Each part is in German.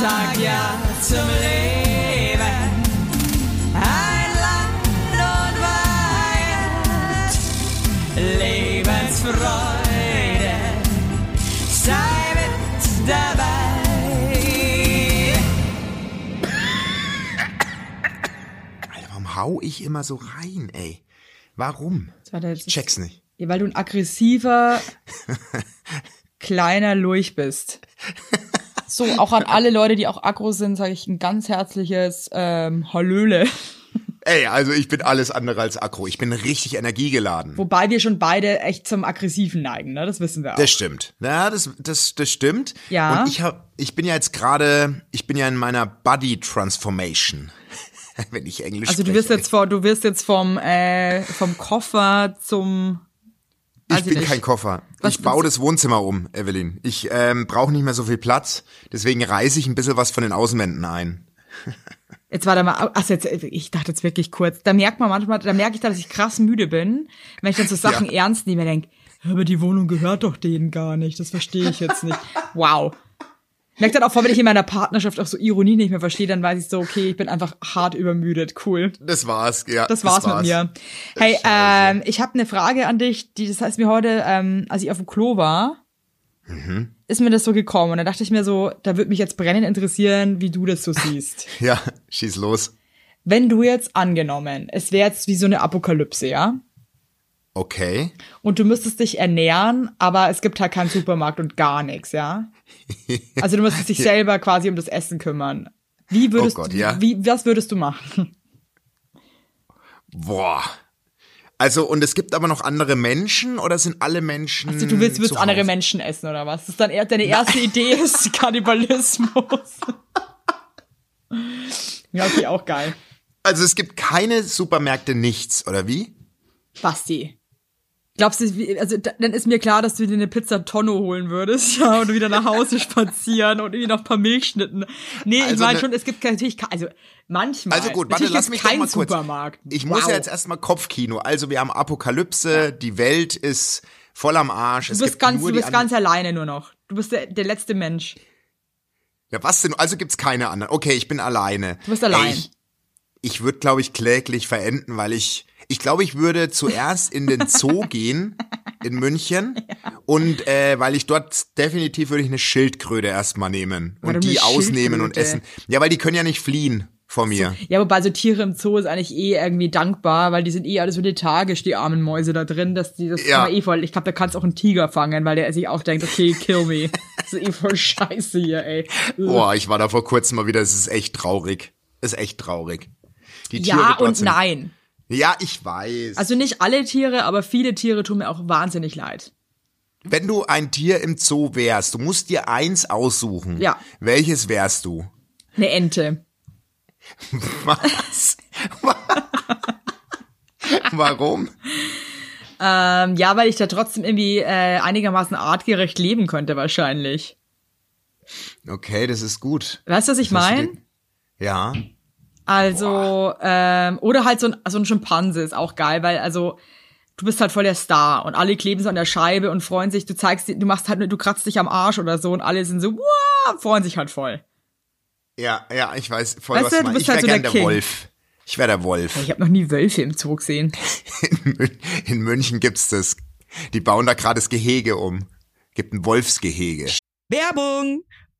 sag ja zum Leben. Ein Land und Weihend, Lebensfreude, sei mit dabei. Alter, warum hau ich immer so rein, ey? Warum? Ich check's nicht. Ja, weil du ein aggressiver, kleiner Lurch bist. So, auch an alle Leute, die auch aggro sind, sage ich ein ganz herzliches ähm, Hallöle. Ey, also ich bin alles andere als aggro. Ich bin richtig energiegeladen. Wobei wir schon beide echt zum Aggressiven neigen, ne? Das wissen wir auch. Das stimmt. Ja, das, das, das stimmt. Ja. Und ich hab, ich bin ja jetzt gerade, ich bin ja in meiner Body Transformation. Wenn ich Englisch also du spreche. wirst jetzt vor, du wirst jetzt vom äh, vom Koffer zum Ich weiß bin nicht. kein Koffer. Was ich baue das Wohnzimmer um, Evelyn. Ich ähm, brauche nicht mehr so viel Platz. Deswegen reiße ich ein bisschen was von den Außenwänden ein. Jetzt warte mal, ach jetzt, ich dachte jetzt wirklich kurz. Da merkt man manchmal, da merke ich, dass ich krass müde bin, wenn ich dann so Sachen ernst nehme, denke, aber die Wohnung gehört doch denen gar nicht. Das verstehe ich jetzt nicht. Wow. Merkt dann auch vor, wenn ich in meiner Partnerschaft auch so Ironie nicht mehr verstehe, dann weiß ich so, okay, ich bin einfach hart übermüdet. Cool. Das war's, ja. Das war's, mit mir. Hey, ähm, ich habe eine Frage an dich, die das heißt mir heute, ähm, als ich auf dem Klo war, Mhm. ist mir das so gekommen. Und da dachte ich mir so, da würde mich jetzt brennend interessieren, wie du das so siehst. Ja, schieß los. Wenn du jetzt angenommen, es wäre jetzt wie so eine Apokalypse, ja? Okay. Und du müsstest dich ernähren, aber es gibt halt keinen Supermarkt und gar nichts, ja? Also du müsstest dich selber quasi um das Essen kümmern. Wie würdest Oh Gott, du, ja. wie, was würdest du machen? Boah. Also, und es gibt aber noch andere Menschen oder sind alle Menschen. Also du willst, willst andere? Menschen essen oder was? Das ist dann eher deine erste Idee ist Kannibalismus. ja, okay, auch geil. Also es gibt keine Supermärkte, nichts, oder wie? Basti. Glaubst du, also da- dann ist mir klar, dass du dir eine Pizza Tonno holen würdest, ja, und wieder nach Hause spazieren und irgendwie noch ein paar Milchschnitten. Nee, ich Also meine ne- schon, es gibt natürlich, also manchmal. Also gut, warte, lass mich keinen mal kurz. Supermarkt. Ich muss Wow. ja jetzt erstmal Kopfkino. Also wir haben Apokalypse, die Welt ist voll am Arsch. Du bist ganz, du bist ganz alleine nur noch. Du bist der, der letzte Mensch. Ja, was denn? Also gibt's keine anderen. Okay, ich bin alleine. Du bist allein. Ey, ich ich würde, glaube ich, kläglich verenden, weil ich, ich glaube, ich würde zuerst in den Zoo gehen in München und äh, weil ich dort definitiv würde ich eine Schildkröte erstmal nehmen und Warum die eine ausnehmen und essen. Ja, weil die können ja nicht fliehen vor mir. Ja, wobei so Tiere im Zoo ist eigentlich eh irgendwie dankbar, weil die sind eh alles so lethargisch, die armen Mäuse da drin, dass die das Ja. eh voll. Ich glaube, da kannst auch einen Tiger fangen, weil der sich auch denkt, okay, kill me. Das ist eh voll scheiße hier, ey. Boah, ich war da vor kurzem mal wieder, es ist echt traurig. Ist echt traurig. Die Ja Tiere und dort sind- nein. Ja, ich weiß. Also nicht alle Tiere, aber viele Tiere tun mir auch wahnsinnig leid. Wenn du ein Tier im Zoo wärst, du musst dir eins aussuchen. Ja. Welches wärst du? Eine Ente. Was? Warum? Ähm, ja, weil ich da trotzdem irgendwie äh, einigermaßen artgerecht leben könnte wahrscheinlich. Okay, das ist gut. Weißt du, was ich meine? Ja. Also, ähm, oder halt so ein, so ein Schimpanse ist auch geil, weil also du bist halt voll der Star und alle kleben so an der Scheibe und freuen sich, du zeigst, dir- du machst halt, du kratzt dich am Arsch oder so und alle sind so, wow, freuen sich halt voll. Ja, ja, ich weiß voll, Weißt was du, du meinst. bist Ich wäre halt so gern der der. Wolf. Ich wäre der Wolf. Ich habe noch nie Wölfe im Zoo gesehen. In, Mün- in München gibt's das. Die bauen da gerade das Gehege um. Gibt ein Wolfsgehege. Werbung!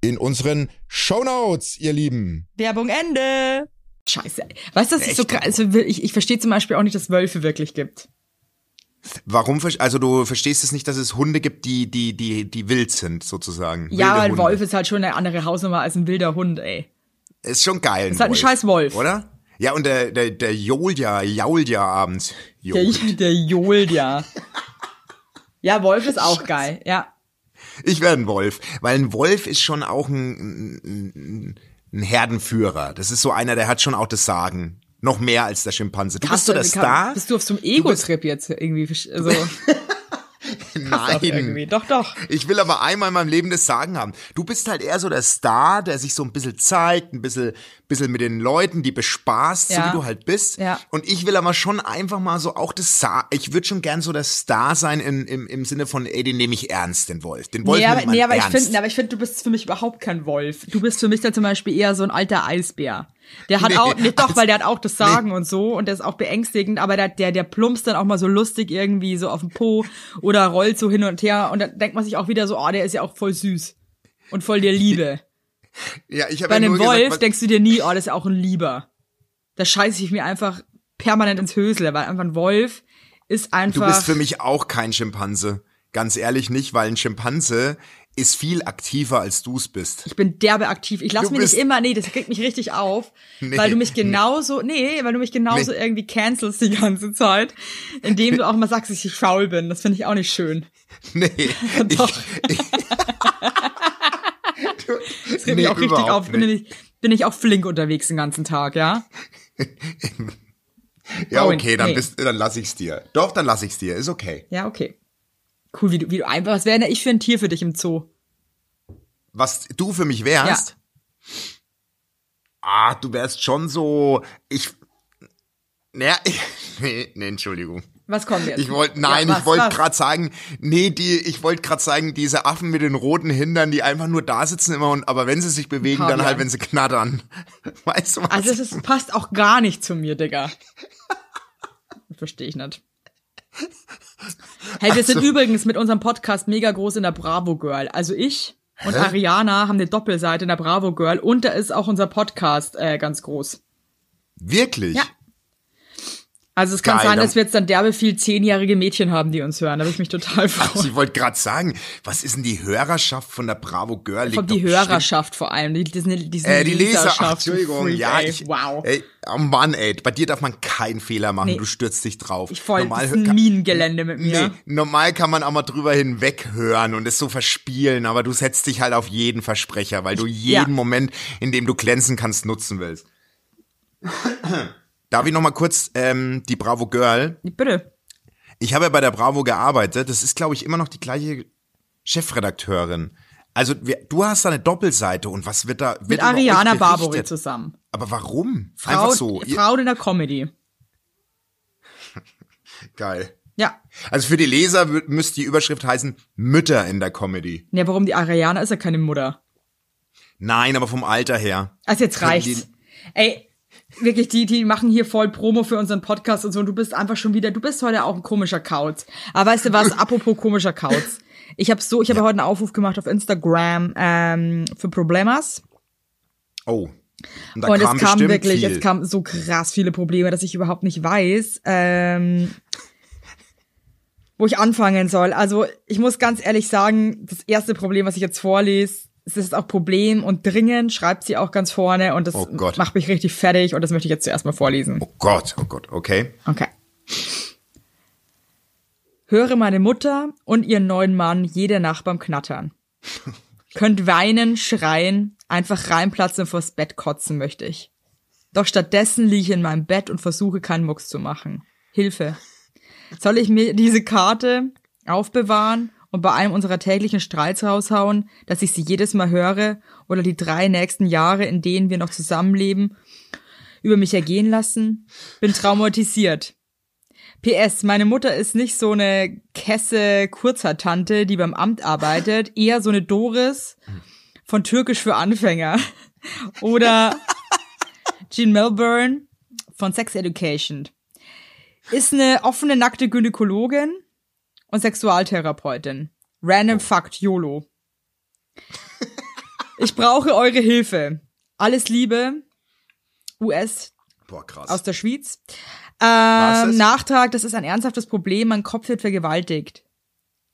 in unseren Shownotes, ihr Lieben. Werbung Ende. Scheiße. Weißt du, das ist so krass. Also ich, ich verstehe zum Beispiel auch nicht, dass es Wölfe wirklich gibt. Warum, also du verstehst es nicht, dass es Hunde gibt, die, die, die, die wild sind, sozusagen. Ja, Wilde weil ein Hunde. Wolf ist halt schon eine andere Hausnummer als ein wilder Hund, ey. Ist schon geil. Ist halt ein scheiß Wolf. Oder? Ja, und der, der, der jolt ja, jault ja abends. Der, Jolt. der johlt ja. Ja, Wolf ist auch geil, ja. Ich werde ein Wolf, weil ein Wolf ist schon auch ein, ein, ein Herdenführer. Das ist so einer, der hat schon auch das Sagen. Noch mehr als der Schimpanse. Du bist so der Star? Bist du auf so einem Ego-Trip jetzt irgendwie? Also, Nein. irgendwie. Doch, doch. Ich will aber einmal in meinem Leben das Sagen haben. Du bist halt eher so der Star, der sich so ein bisschen zeigt, ein bisschen, bisschen mit den Leuten, die bespaßt, so Ja. wie du halt bist. Ja. Und ich will aber schon einfach mal so auch das Sa ich würde schon gern so der Star sein im, im, im Sinne von, ey, den nehme ich ernst, den Wolf. Den Wolf Nee, aber, nee, aber ich ernst. finde, aber ich finde, du bist für mich überhaupt kein Wolf. Du bist für mich dann zum Beispiel eher so ein alter Eisbär. Der hat Nee, auch, nee, doch, als- weil der hat auch das Sagen und so und der ist auch beängstigend, aber der, der, der plumpst dann auch mal so lustig irgendwie so auf den Po oder rollt so hin und her und dann denkt man sich auch wieder so, oh, der ist ja auch voll süß und voll der Liebe. ja, ich habe Bei ja einem Wolf gesagt, denkst du dir nie, oh, das ist ja auch ein Lieber. Da scheiße ich mir einfach permanent ins Hösle, weil einfach ein Wolf ist einfach. Du bist für mich auch kein Schimpanse. Ganz ehrlich nicht, weil ein Schimpanse ist viel aktiver als du's bist. Ich bin derbe aktiv. Ich lasse Du mich nicht immer, nee, das kriegt mich richtig auf, Nee, weil du mich genauso, nee, weil du mich genauso Nee. irgendwie cancelst die ganze Zeit, indem du auch mal sagst, dass ich faul bin. Das finde ich auch nicht schön. Nee. Doch. Ich, Das regt Nee, mich auch richtig auf. Bin ich, bin ich auch flink unterwegs den ganzen Tag, ja? ja, okay, dann bist, dann lass ich's dir. Doch, dann lass ich's dir. Ist okay. Ja, okay. Cool, wie du, wie du einfach, was wäre denn ich für ein Tier für dich im Zoo? Was du für mich wärst? Ah, du wärst schon so, ich, naja, ich, nee, nee, Entschuldigung. Was kommt jetzt? Ich wollte, nein, Ja, ich wollte gerade sagen, nee, die, ich wollte gerade sagen, diese Affen mit den roten Hindern, die einfach nur da sitzen immer und, aber wenn sie sich bewegen, dann Pavian. halt, wenn sie knattern. Weißt du was? Also es ist, passt auch gar nicht zu mir, Digga. Verstehe ich nicht. Hey, wir sind Also- übrigens mit unserem Podcast mega groß in der Bravo Girl. Also ich und Hä? Ariana haben eine Doppelseite in der Bravo Girl und da ist auch unser Podcast äh, ganz groß. Wirklich? Ja. Also es kann Geil, sein, dass wir jetzt dann derbe viel zehnjährige Mädchen haben, die uns hören. Da würde ich mich total freuen. Also ich wollte gerade sagen, was ist denn die Hörerschaft von der Bravo Girl? Von die doch bestimmt- Hörerschaft vor allem. Die, die, die, die, Äh, die Leser, ach, Leserschaft, du Entschuldigung, Freak, ja, ey. ich, Wow. ey, oh Mann, ey, bei dir darf man keinen Fehler machen, Nee. du stürzt dich drauf. Ich voll, das ist ein Minengelände mit mir. Nee, normal kann man auch mal drüber hinweg hören und es so verspielen, aber du setzt dich halt auf jeden Versprecher, weil du jeden ja. Moment, in dem du glänzen kannst, nutzen willst. Darf ich noch mal kurz ähm, die Bravo Girl? Bitte. Ich habe ja bei der Bravo gearbeitet. Das ist, glaube ich, immer noch die gleiche Chefredakteurin. Also wir, du hast da eine Doppelseite und was wird da wird Mit Ariana? Barbary zusammen. Aber warum? Frau, Einfach so. Frau in der Comedy. Geil. Ja. Also für die Leser müsste die Überschrift heißen Mütter in der Comedy. Ja, warum die Ariana ist ja keine Mutter. Nein, aber vom Alter her. Also jetzt reicht's. Ey, wirklich, die, die machen hier voll Promo für unseren Podcast und so und du bist einfach schon wieder, du bist heute auch ein komischer Kauz. Aber weißt du was, apropos komischer Kauz. Ich habe so, ich habe heute einen Aufruf gemacht auf Instagram ähm, für Problemas. Oh. Und und kam es kam wirklich, viel. es kam so krass viele Probleme, dass ich überhaupt nicht weiß, ähm, wo ich anfangen soll. Also ich muss ganz ehrlich sagen, das erste Problem, was ich jetzt vorlese, es ist auch Problem und dringend, schreibt sie auch ganz vorne und das Oh macht mich richtig fertig und das möchte ich jetzt zuerst mal vorlesen. Oh Gott, oh Gott, okay. Okay. Höre meine Mutter und ihren neuen Mann jede Nacht beim Knattern. Könnt weinen, schreien, einfach reinplatzen und vors Bett kotzen möchte ich. Doch stattdessen liege ich in meinem Bett und versuche keinen Mucks zu machen. Hilfe. Soll ich mir diese Karte aufbewahren, und bei einem unserer täglichen Streits raushauen, dass ich sie jedes Mal höre oder die drei nächsten Jahre, in denen wir noch zusammenleben, über mich ergehen lassen? Bin traumatisiert. PS, meine Mutter ist nicht so eine Kesse Kurzertante, die beim Amt arbeitet, eher so eine Doris von Türkisch für Anfänger. Oder Jean Melbourne von Sex Education. Ist eine offene, nackte Gynäkologin und Sexualtherapeutin. Random Fact, YOLO. Ich brauche eure Hilfe. Alles Liebe. US Boah, krass. aus der Schweiz. Ähm? Nachtrag, das ist ein ernsthaftes Problem. Mein Kopf wird vergewaltigt.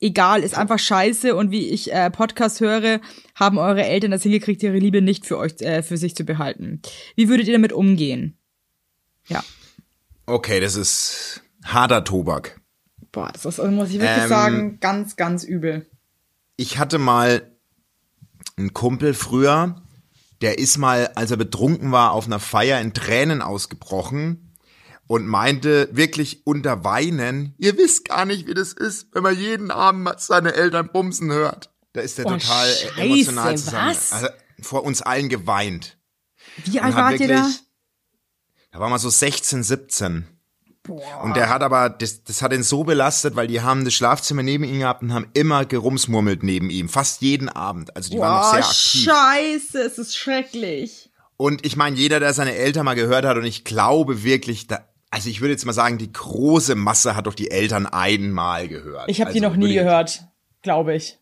Egal, ist einfach scheiße und wie ich äh, Podcast höre, haben eure Eltern das hingekriegt, ihre Liebe nicht für euch, äh, für sich zu behalten. Wie würdet ihr damit umgehen? Ja. okay, das ist harter Tobak. Boah, das ist, muss ich wirklich Ähm, sagen, ganz, ganz übel. Ich hatte mal einen Kumpel früher, der ist mal, als er betrunken war, auf einer Feier in Tränen ausgebrochen und meinte wirklich unter Weinen, ihr wisst gar nicht, wie das ist, wenn man jeden Abend seine Eltern bumsen hört. Da ist er Oh, total Scheiße, emotional zusammen. was? Also vor uns allen geweint. Wie alt wart ihr da? Da war mal so 16, 17. Und der hat aber, das, das hat ihn so belastet, weil die haben das Schlafzimmer neben ihm gehabt und haben immer gerumsmurmelt neben ihm. Fast jeden Abend. Also die waren noch Boah, sehr aktiv. scheiße, es ist schrecklich. Und ich meine, jeder, der seine Eltern mal gehört hat, und ich glaube wirklich, da, also ich würde jetzt mal sagen, die große Masse hat doch die Eltern einmal gehört. Ich habe also die noch nie gehört, glaube ich.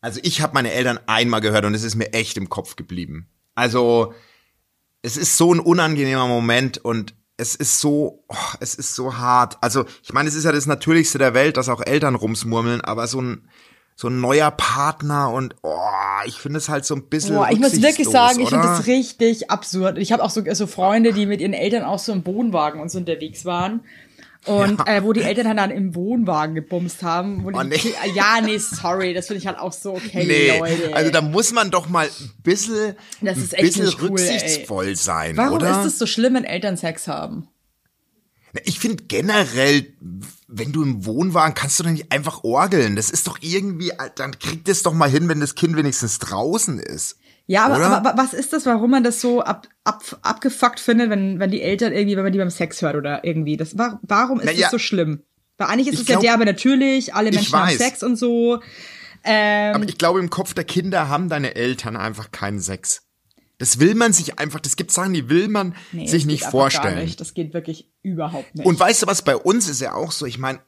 Also ich habe meine Eltern einmal gehört und es ist mir echt im Kopf geblieben. Also es ist so ein unangenehmer Moment und es ist so, oh, es ist so hart. Also ich meine, es ist ja das Natürlichste der Welt, dass auch Eltern rumsmurmeln, aber so ein so ein neuer Partner und oh, ich finde es halt so ein bisschen Boah, ich muss wirklich sagen, ich finde das richtig absurd. Ich habe auch so, so Freunde, die mit ihren Eltern auch so im Wohnwagen und so unterwegs waren. Und äh, wo die Eltern dann im Wohnwagen gebumst haben. Wo die, Oh, nee. Ja, nee, sorry, das finde ich halt auch so, okay, Nee, Leute. also da muss man doch mal ein bisschen, Das ist ein echt bisschen cool, rücksichtsvoll sein, Warum oder? ist es so schlimm, wenn Eltern Sex haben? Ich finde generell, wenn du im Wohnwagen kannst du doch nicht einfach orgeln. Das ist doch irgendwie, dann kriegt es doch mal hin, wenn das Kind wenigstens draußen ist. Ja, aber, aber wa- was ist das, warum man das so ab, ab, abgefuckt findet, wenn, wenn die Eltern irgendwie, wenn man die beim Sex hört oder irgendwie? Das, war, warum ist Na das so schlimm? Weil eigentlich ist es glaub- ja derbe natürlich, alle Menschen haben. Sex und so. Ähm, Aber ich glaube, im Kopf der Kinder haben deine Eltern einfach keinen Sex. Das will man sich einfach, das gibt Sachen, die will man Nee, sich nicht vorstellen. Gar nicht. Das geht wirklich überhaupt nicht. Und weißt du was, bei uns ist ja auch so, ich meine,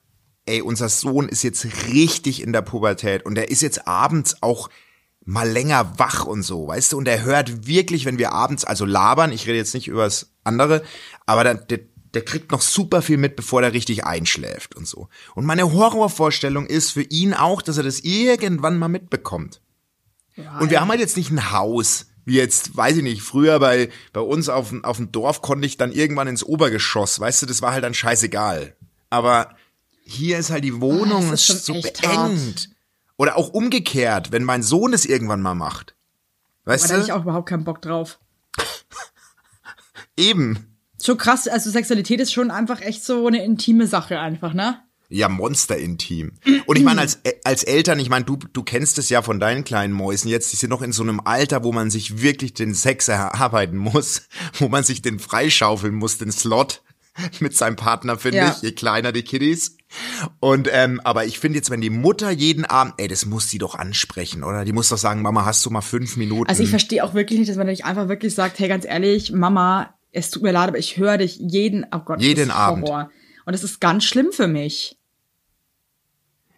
ey, unser Sohn ist jetzt richtig in der Pubertät und der ist jetzt abends auch mal länger wach und so, weißt du, und er hört wirklich, wenn wir abends, also labern, ich rede jetzt nicht übers andere, aber dann, der, der kriegt noch super viel mit, bevor der richtig einschläft und so. Und meine Horrorvorstellung ist für ihn auch, dass er das irgendwann mal mitbekommt. Und wir haben halt jetzt nicht ein Haus, wie jetzt, weiß ich nicht, früher bei, bei uns auf, dem- auf dem Dorf konnte ich dann irgendwann ins Obergeschoss, weißt du, das war halt dann scheißegal. Aber hier ist halt die Wohnung das ist so beengt. Oder auch umgekehrt, wenn mein Sohn es irgendwann mal macht. da Weißt ich du? auch überhaupt keinen Bock drauf. Eben. Schon krass, also Sexualität ist schon einfach echt so eine intime Sache einfach, ne? Ja, monsterintim. Und ich meine, als, als Eltern, ich meine, du, du kennst es ja von deinen kleinen Mäusen jetzt, die sind noch in so einem Alter, wo man sich wirklich den Sex erarbeiten muss, wo man sich den freischaufeln muss, den Slot mit seinem Partner, finde Ja. ich, je kleiner die Kiddies. Und, ähm, aber ich finde jetzt, wenn die Mutter jeden Abend, ey, das muss sie doch ansprechen, oder? Die muss doch sagen, Mama, hast du mal fünf Minuten? Also ich verstehe auch wirklich nicht, dass man nicht einfach wirklich sagt, hey, ganz ehrlich, Mama, es tut mir leid, aber ich höre dich jeden, oh Gott, Jeden Abend. Horror. Und das ist ganz schlimm für mich.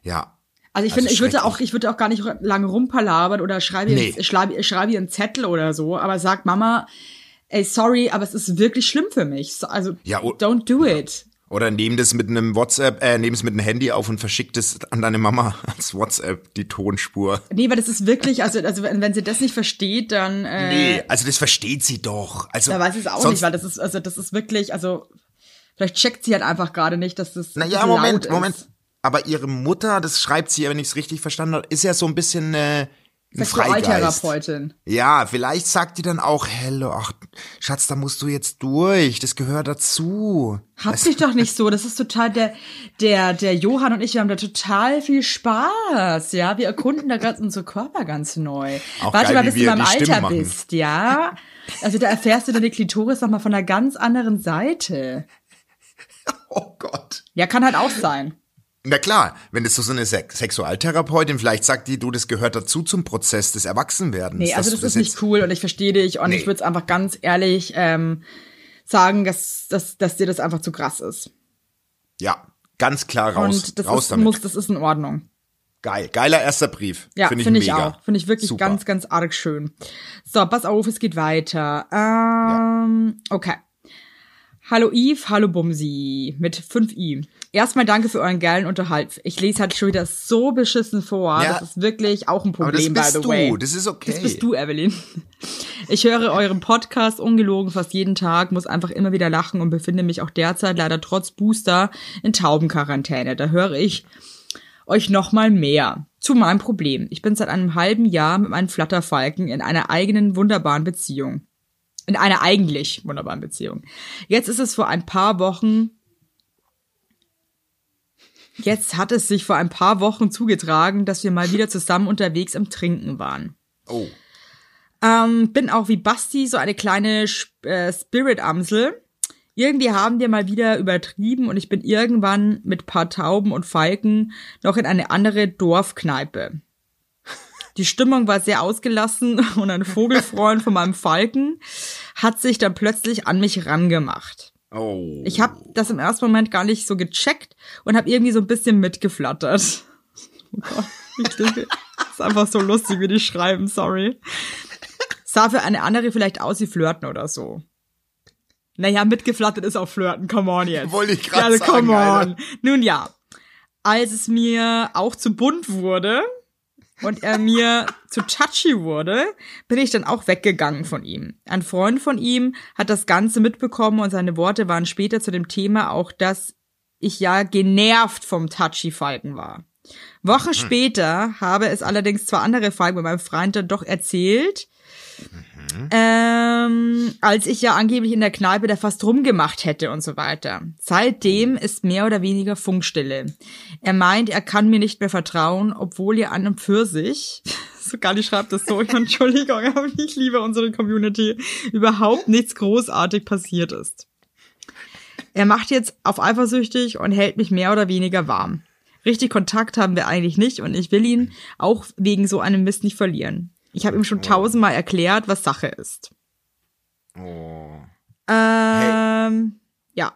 ja. Also ich Also finde, ich würde auch, ich würde auch gar nicht lange rumpalabern oder schreibe, Nee. nee. schreibe, schreibe ihr einen Zettel oder so, aber sag Mama, ey, sorry, aber es ist wirklich schlimm für mich. So, Also, Ja, don't do it. Oder nehm das mit einem WhatsApp, äh, nehm es mit einem Handy auf und verschick das an deine Mama als WhatsApp, die Tonspur. Nee, weil das ist wirklich, also, also wenn, sie das nicht versteht, dann, äh, Nee, also das versteht sie doch. Also, da weiß ich es auch nicht, weil das ist, also das ist wirklich, also vielleicht checkt sie halt einfach gerade nicht, dass das Naja, Moment, Moment. Aber ihre Mutter, das schreibt sie ja, wenn ich es richtig verstanden habe, ist ja so ein bisschen, äh. Sexualtherapeutin. Ja, vielleicht sagt die dann auch, hello, ach, Schatz, da musst du jetzt durch, das gehört dazu. Hab dich doch nicht so. Das ist total der, der, der Johann und ich, wir haben da total viel Spaß. Ja, wir erkunden da gerade unsere Körper ganz neu. Auch Warte geil, mal, bis du die Stimmen Alter bist, ja. Also da erfährst du deine Klitoris nochmal von einer ganz anderen Seite. Oh Gott. Ja, kann halt auch sein. Na klar, wenn das so eine Sex Sexualtherapeutin, vielleicht sagt die, du, das gehört dazu zum Prozess des Erwachsenwerdens. Nee, also das du ist nicht cool und ich verstehe dich und Nee. ich würde es einfach ganz ehrlich ähm, sagen, dass, dass, dass dir das einfach zu krass ist. Ja, ganz klar raus, und das raus ist, damit. muss, das ist in Ordnung. Geil, geiler erster Brief. Ja, finde finde ich, ich, mega. auch. Finde ich wirklich Super. ganz, ganz arg schön. So, pass auf, es geht weiter. Ähm, Okay. Hallo Yves, hallo Bumsi mit 5 i. Erstmal danke für euren geilen Unterhalt. Ich lese halt schon wieder so beschissen vor. Ja. Das ist wirklich auch ein Aber das Problem, by bist the du, way. das ist okay. Das bist du, Evelyn. Ich höre euren Podcast ungelogen fast jeden Tag, muss einfach immer wieder lachen und befinde mich auch derzeit leider trotz Booster in Taubenquarantäne. Da höre ich euch noch mal mehr zu meinem Problem. Ich bin seit einem halben Jahr mit meinem Flatterfalken in einer eigenen wunderbaren Beziehung. In einer eigentlich wunderbaren Beziehung. Jetzt ist es vor ein paar Wochen Jetzt hat es sich vor ein paar Wochen zugetragen, dass wir mal wieder zusammen unterwegs im Trinken waren. Oh. Ähm, bin auch wie Basti so eine kleine äh, Spirit-Amsel. Irgendwie haben wir mal wieder übertrieben und ich bin irgendwann mit paar Tauben und Falken noch in eine andere Dorfkneipe. Die Stimmung war sehr ausgelassen und ein Vogelfreund von meinem Falken hat sich dann plötzlich an mich rangemacht. Oh. Ich habe das im ersten Moment gar nicht so gecheckt und habe irgendwie so ein bisschen mitgeflattert. Oh Gott, ich denke, ist einfach so lustig, wie die schreiben, sorry. Sah für eine andere vielleicht aus wie Flirten oder so. Naja, mitgeflattert ist auch Flirten, come on jetzt. Wollte ich grad also, sagen, come on. Alter. Nun ja, als es mir auch zu bunt wurde und er mir zu touchy wurde, bin ich dann auch weggegangen von ihm. Ein Freund von ihm hat das Ganze mitbekommen und seine Worte waren später zu dem Thema auch, dass ich ja genervt vom touchy Falken war. Wochen später habe es allerdings zwei andere Falken mit meinem Freund dann doch erzählt, ähm, als ich ja angeblich in der Kneipe da fast rumgemacht hätte und so weiter. Seitdem ist mehr oder weniger Funkstille. Er meint, er kann mir nicht mehr vertrauen, obwohl ihr an und für sich, sogar die schreibt das so, ich meine, Entschuldigung, aber ich liebe unsere Community, überhaupt nichts großartig passiert ist. Er macht jetzt auf eifersüchtig und hält mich mehr oder weniger warm. Richtig Kontakt haben wir eigentlich nicht und ich will ihn auch wegen so einem Mist nicht verlieren. Ich habe ihm schon tausendmal erklärt, was Sache ist. oh. Ähm, ja.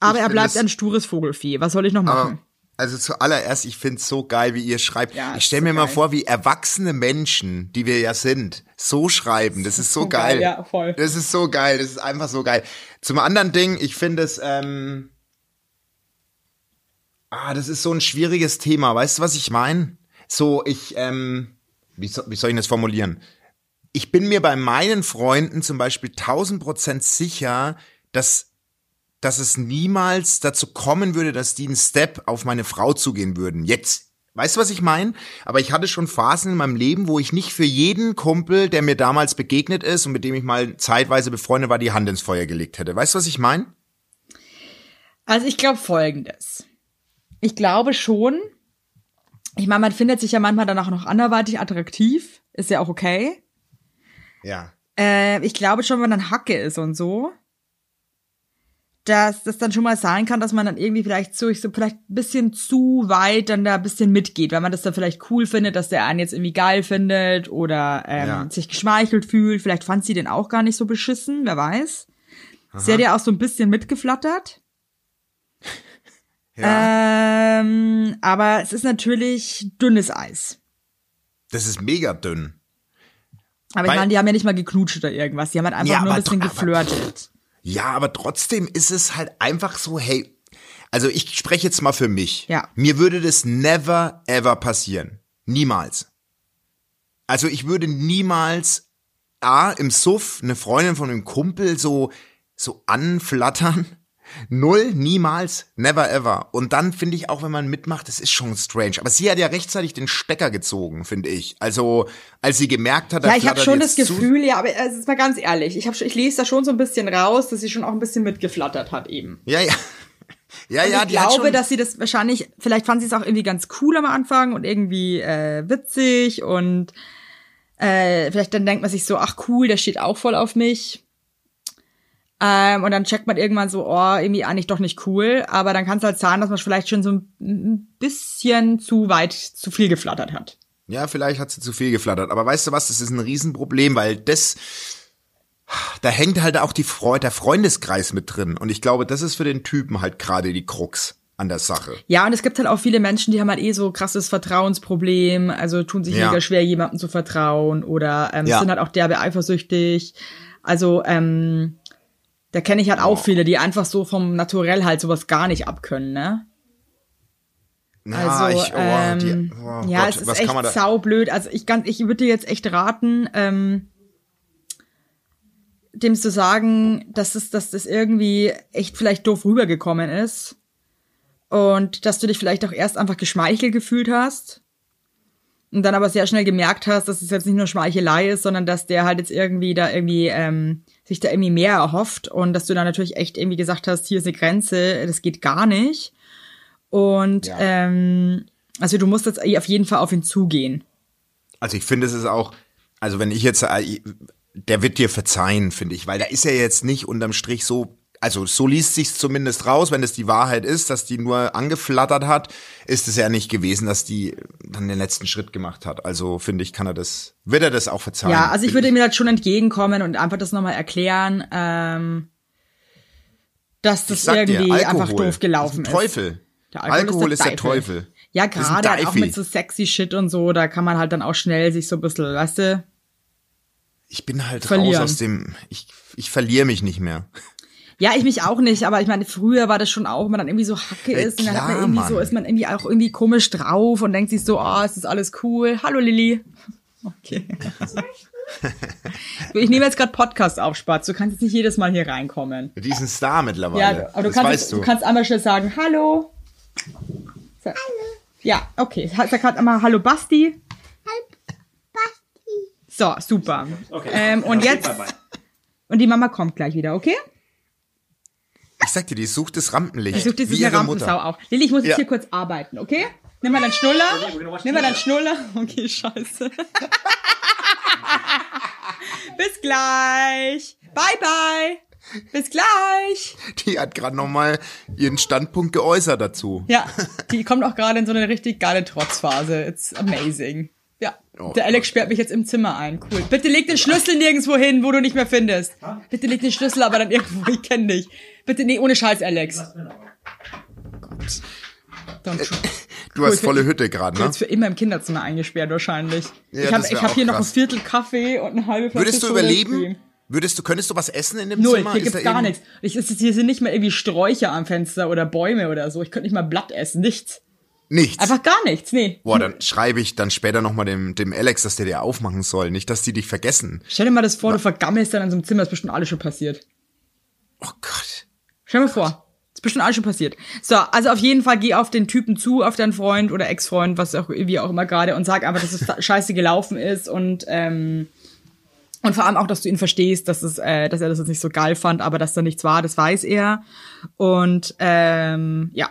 Aber Ich er bleibt es- ein stures Vogelfieh. Was soll ich noch machen? Also zuallererst, ich find's so geil, wie ihr schreibt. Ja, ich ist stell so mir mal geil. vor, wie erwachsene Menschen, die wir ja sind, so schreiben. Das ist so, so geil. geil, ja, voll. Das ist so geil. Das ist einfach so geil. Zum anderen Ding, ich finde es, ähm, ah, das ist so ein schwieriges Thema. Weißt du, was ich meine? So, ich, ähm, wie, so, wie soll ich das formulieren? Ich bin mir bei meinen Freunden zum Beispiel tausend Prozent sicher, dass dass es niemals dazu kommen würde, dass die einen Step auf meine Frau zugehen würden. Jetzt. Weißt du, was ich meine? Aber ich hatte schon Phasen in meinem Leben, wo ich nicht für jeden Kumpel, der mir damals begegnet ist und mit dem ich mal zeitweise befreundet war, die Hand ins Feuer gelegt hätte. Weißt du, was ich meine? Also ich glaube folgendes. Ich glaube schon, ich meine, man findet sich ja manchmal danach noch anderweitig attraktiv. Ist ja auch okay. Ja. Äh, ich glaube schon, wenn dann Hacke ist und so, dass das dann schon mal sein kann, dass man dann irgendwie vielleicht so, ich so vielleicht ein bisschen zu weit dann da ein bisschen mitgeht, weil man das dann vielleicht cool findet, dass der einen jetzt irgendwie geil findet oder ähm, Ja. sich geschmeichelt fühlt. Vielleicht fand sie den auch gar nicht so beschissen, wer weiß. Sie hat ja auch so ein bisschen mitgeflattert. Ja. Ähm, aber es ist natürlich dünnes Eis. das ist mega dünn. Aber Weil- ich meine, die haben ja nicht mal geknutscht oder irgendwas. Die haben halt einfach Ja, nur ein bisschen aber- geflirtet. Ja, aber trotzdem ist es halt einfach so, hey, also ich spreche jetzt mal für mich. Ja. Mir würde das never ever passieren. Niemals. Also ich würde niemals A, im Suff eine Freundin von einem Kumpel so, so anflattern Null, niemals, never ever. Und dann finde ich auch, wenn man mitmacht, das ist schon strange. Aber sie hat ja rechtzeitig den Stecker gezogen, finde ich. Also, als sie gemerkt hat, da Ja, ich habe schon das zu- Gefühl, ja, aber es ist mal ganz ehrlich, ich, hab, ich lese da schon so ein bisschen raus, dass sie schon auch ein bisschen mitgeflattert hat eben. Ja, ja. Ja, Und ja, ich die hat glaube, dass sie das wahrscheinlich, vielleicht fand sie es auch irgendwie ganz cool am Anfang und irgendwie äh, witzig und äh, vielleicht dann denkt man sich so, ach cool, der steht auch voll auf mich. Ähm, und dann checkt man irgendwann so, oh, irgendwie eigentlich doch nicht cool. Aber dann kann es halt sein, dass man vielleicht schon so ein bisschen zu weit, zu viel geflattert hat. Ja, vielleicht hat sie zu viel geflattert. Aber weißt du was, das ist ein Riesenproblem, weil das, da hängt halt auch die Freude, der Freundeskreis mit drin. Und ich glaube, das ist für den Typen halt gerade die Krux an der Sache. Ja, und es gibt halt auch viele Menschen, die haben halt eh so krasses Vertrauensproblem, also tun sich Ja. mega schwer, jemandem zu vertrauen oder ähm, Ja. sind halt auch derbe eifersüchtig. Also, ähm, da kenne ich halt auch viele, die einfach so vom Naturell halt sowas gar nicht abkönnen, ne? Ja, Also, ich, oh, ähm, die, oh ja, Gott, es ist echt kann saublöd. Also ich, ganz, ich würde dir jetzt echt raten, ähm, dem zu sagen, dass es, dass das irgendwie echt vielleicht doof rübergekommen ist und dass du dich vielleicht auch erst einfach geschmeichelt gefühlt hast und dann aber sehr schnell gemerkt hast, dass es jetzt nicht nur Schmeichelei ist, sondern dass der halt jetzt irgendwie da irgendwie ähm, sich da irgendwie mehr erhofft und dass du dann natürlich echt irgendwie gesagt hast, hier ist eine Grenze, das geht gar nicht. Und Ja. ähm, also du musst jetzt auf jeden Fall auf ihn zugehen. Also ich finde, es ist auch, also wenn ich jetzt, äh, der wird dir verzeihen, finde ich, weil da ist er jetzt nicht unterm Strich so, also so liest sich's zumindest raus, wenn es die Wahrheit ist, dass die nur angeflattert hat, ist es ja nicht gewesen, dass die dann den letzten Schritt gemacht hat. Also finde ich, kann er das, wird er das auch verzeihen. Ja, also ich würde ihm halt schon entgegenkommen und einfach das nochmal erklären, ähm, dass das sag dir, irgendwie Alkohol einfach doof gelaufen ist. ist. Teufel. Der Alkohol, ist der Teufel. Teufel. Ja, Das ist gerade halt auch mit so sexy Shit und so, da kann man halt dann auch schnell sich so ein bisschen, weißt du, Ich bin halt Verlieren. raus aus dem, ich, ich verliere mich nicht mehr. Ja, ich mich auch nicht, aber ich meine, früher war das schon auch, wenn man dann irgendwie so Hacke Ja, ist und dann hat man klar, irgendwie Mann. so, ist man irgendwie auch irgendwie komisch drauf und denkt sich so, oh, es ist alles cool. Hallo Lilly. Okay. ich nehme jetzt gerade Podcast auf, Spatz. Du kannst jetzt nicht jedes Mal hier reinkommen. Die ist ein Star mittlerweile. Ja, aber du das kannst, weißt du. du kannst einmal schnell sagen, hallo. Hallo. Ja, okay. Sag gerade einmal Hallo Basti. So, super. Okay. Ähm, und Ja, jetzt, und die Mama kommt gleich wieder, okay? Ich sag dir, die sucht das Rampenlicht. Ich suche das wie Rampensau Mutter. auch. Lilly, ich muss jetzt Ja. hier kurz arbeiten, okay? Nimm mal deinen Schnuller. Nimm mal deinen Schnuller. Okay, scheiße. Bis gleich. Bye, bye. Bis gleich. Die hat gerade noch mal ihren Standpunkt geäußert dazu. Ja, die kommt auch gerade in so eine richtig geile Trotzphase. It's amazing. Ja, Oh der Alex sperrt mich jetzt im Zimmer ein. Cool. Bitte leg den Schlüssel nirgendwo hin, wo du nicht mehr findest. Bitte leg den Schlüssel aber dann irgendwo, ich kenn dich. Bitte, nee, ohne Scheiß, Alex. Gott. Don't try. Du hast Cool, volle ich- Hütte gerade, ne? Jetzt für immer im Kinderzimmer eingesperrt wahrscheinlich. Ja, ich habe hab hier noch ein krass. Viertel Kaffee und eine halbe Flasche Würdest du überleben? Würdest du, könntest du was essen in dem Null, Zimmer? hier Ist gibt's gar nichts. Ich, es ist, hier sind nicht mal irgendwie Sträucher am Fenster oder Bäume oder so. Ich könnte nicht mal Blatt essen, nichts. Nichts. Einfach gar nichts, nee. Boah, dann schreibe ich dann später noch mal dem, dem Alex, dass der dir aufmachen soll. Nicht, dass die dich vergessen. Stell dir mal das vor, du vergammelst dann in so einem Zimmer, ist bestimmt alles schon passiert. Oh Gott. Stell dir mal vor. Ist bestimmt alles schon passiert. So, also auf jeden Fall geh auf den Typen zu, auf deinen Freund oder Ex-Freund, was auch, wie auch immer gerade, und sag einfach, dass es scheiße gelaufen ist und, ähm, und vor allem auch, dass du ihn verstehst, dass es, äh, dass er das jetzt nicht so geil fand, aber dass da nichts war, das weiß er. Und ähm, ja.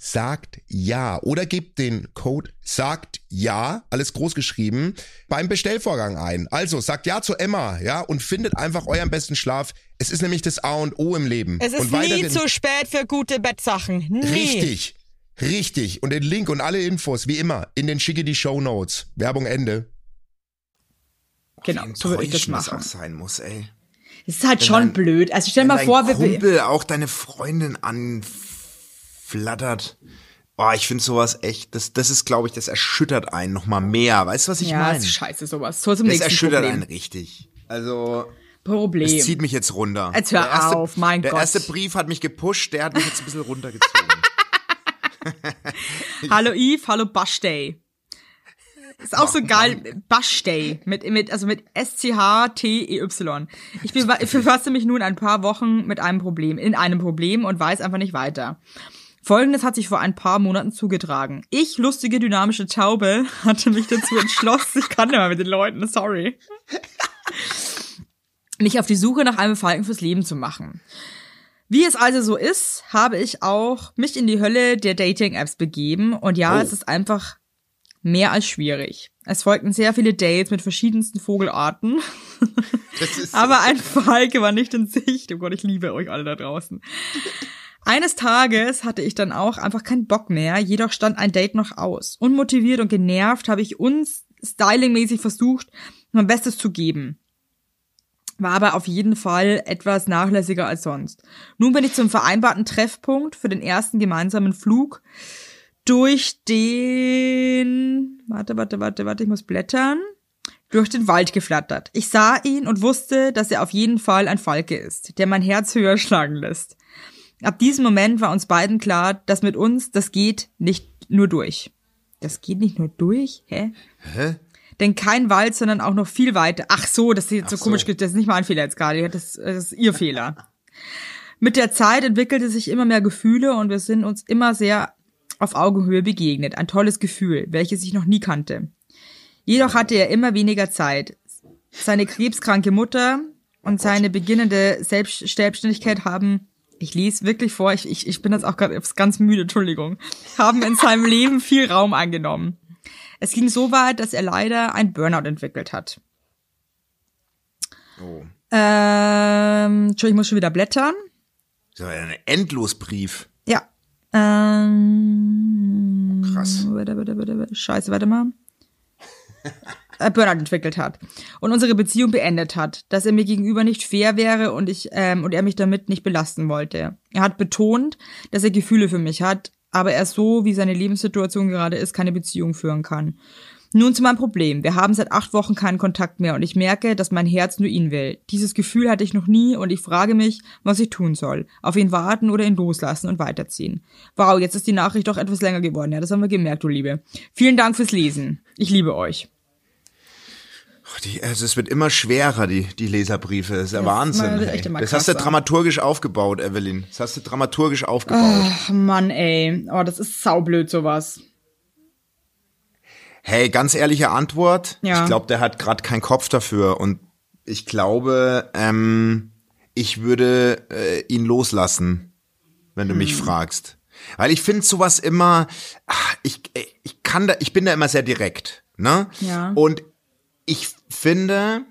sagt ja oder gebt den Code sagt ja, alles groß geschrieben, beim Bestellvorgang ein. Also sagt ja zu Emma, ja, und findet einfach euren besten Schlaf. Es ist nämlich das A und O im Leben. Es ist und nie zu spät für gute Bettsachen. Nie. Richtig. Richtig. Und den Link und alle Infos, wie immer, in den schicke die Show Notes. Werbung Ende. Genau, so würde ich das Enttäuschend das machen. auch sein muss, ey. Das ist halt Wenn schon dein- blöd. Also stell Wenn mal vor, wir, Kumpel auch deine Freundin anflattert. Oh, ich finde sowas echt, das, das ist, glaube ich, das erschüttert einen noch mal mehr. Weißt du, was ich ja, meine? ist scheiße sowas. So zum Das nächsten erschüttert Problem. einen richtig. Also, Problem. es zieht mich jetzt runter. Jetzt hör Der erste- auf, mein Der Gott. erste Brief hat mich gepusht, der hat mich jetzt ein bisschen runtergezogen. Hallo Eve, hallo Bashday. Ist auch so geil, Bashday, mit, mit, also mit S-C-H-T-E-Y. Ich befasse mich nun ein paar Wochen mit einem Problem, in einem Problem und weiß einfach nicht weiter. Folgendes hat sich vor ein paar Monaten zugetragen. Ich, lustige, dynamische Taube, hatte mich dazu entschlossen, ich kann nicht mehr mit den Leuten, sorry, mich auf die Suche nach einem Falken fürs Leben zu machen. Wie es also so ist, habe ich auch mich in die Hölle der Dating-Apps begeben und ja, Oh. es ist einfach mehr als schwierig. Es folgten sehr viele Dates mit verschiedensten Vogelarten, aber ein Falke war nicht in Sicht. Oh Gott, ich liebe euch alle da draußen. Eines Tages hatte ich dann auch einfach keinen Bock mehr, jedoch stand ein Date noch aus. Unmotiviert und genervt habe ich uns stylingmäßig versucht, mein Bestes zu geben war aber auf jeden Fall etwas nachlässiger als sonst. Nun bin ich zum vereinbarten Treffpunkt für den ersten gemeinsamen Flug durch den, warte, warte, warte, warte, ich muss blättern, durch den Wald geflattert. Ich sah ihn und wusste, dass er auf jeden Fall ein Falke ist, der mein Herz höher schlagen lässt. Ab diesem Moment war uns beiden klar, dass mit uns, das geht nicht nur durch. Das geht nicht nur durch? Hä? Hä? Denn kein Wald, sondern auch noch viel weiter. Ach so, das ist jetzt so Ach so. komisch, das ist nicht mein Fehler jetzt gerade, das, das ist ihr Fehler. Mit der Zeit entwickelte sich immer mehr Gefühle und wir sind uns immer sehr auf Augenhöhe begegnet. Ein tolles Gefühl, welches ich noch nie kannte. Jedoch hatte er immer weniger Zeit. Seine krebskranke Mutter und seine beginnende Selbst Selbstständigkeit haben, ich lese wirklich vor, ich, ich, ich bin jetzt auch gerade ganz müde, Entschuldigung, haben in seinem Leben viel Raum eingenommen. Es ging so weit, dass er leider ein Burnout entwickelt hat. Oh. Ähm, Entschuldigung, ich muss schon wieder blättern. So ein Endlosbrief. Ja. Ähm, Krass. Warte, warte, warte, warte. Scheiße, warte mal. Äh, Burnout entwickelt hat und unsere Beziehung beendet hat, dass er mir gegenüber nicht fair wäre und ich ähm, und er mich damit nicht belasten wollte. Er hat betont, dass er Gefühle für mich hat, aber er so, wie seine Lebenssituation gerade ist, keine Beziehung führen kann. Nun zu meinem Problem. Wir haben seit acht Wochen keinen Kontakt mehr und ich merke, dass mein Herz nur ihn will. Dieses Gefühl hatte ich noch nie und ich frage mich, was ich tun soll. Auf ihn warten oder ihn loslassen und weiterziehen. Wow, jetzt ist die Nachricht doch etwas länger geworden. Ja, das haben wir gemerkt, du Liebe. Vielen Dank fürs Lesen. Ich liebe euch. Die, also es wird immer schwerer, die, die Leserbriefe. Das ist ja Das ist Wahnsinn. echt immer Das hast du dramaturgisch aufgebaut, Evelyn. Das hast du dramaturgisch aufgebaut. Ach Mann, ey. Oh, das ist saublöd, sowas. Hey, ganz ehrliche Antwort. Ja. Ich glaube, der hat gerade keinen Kopf dafür. Und ich glaube, ähm, ich würde äh, ihn loslassen, wenn du mich Hm. fragst. Weil ich finde sowas immer, ach, ich, ich kann da, ich bin da immer sehr direkt. Ne? Ja. Und ich finde,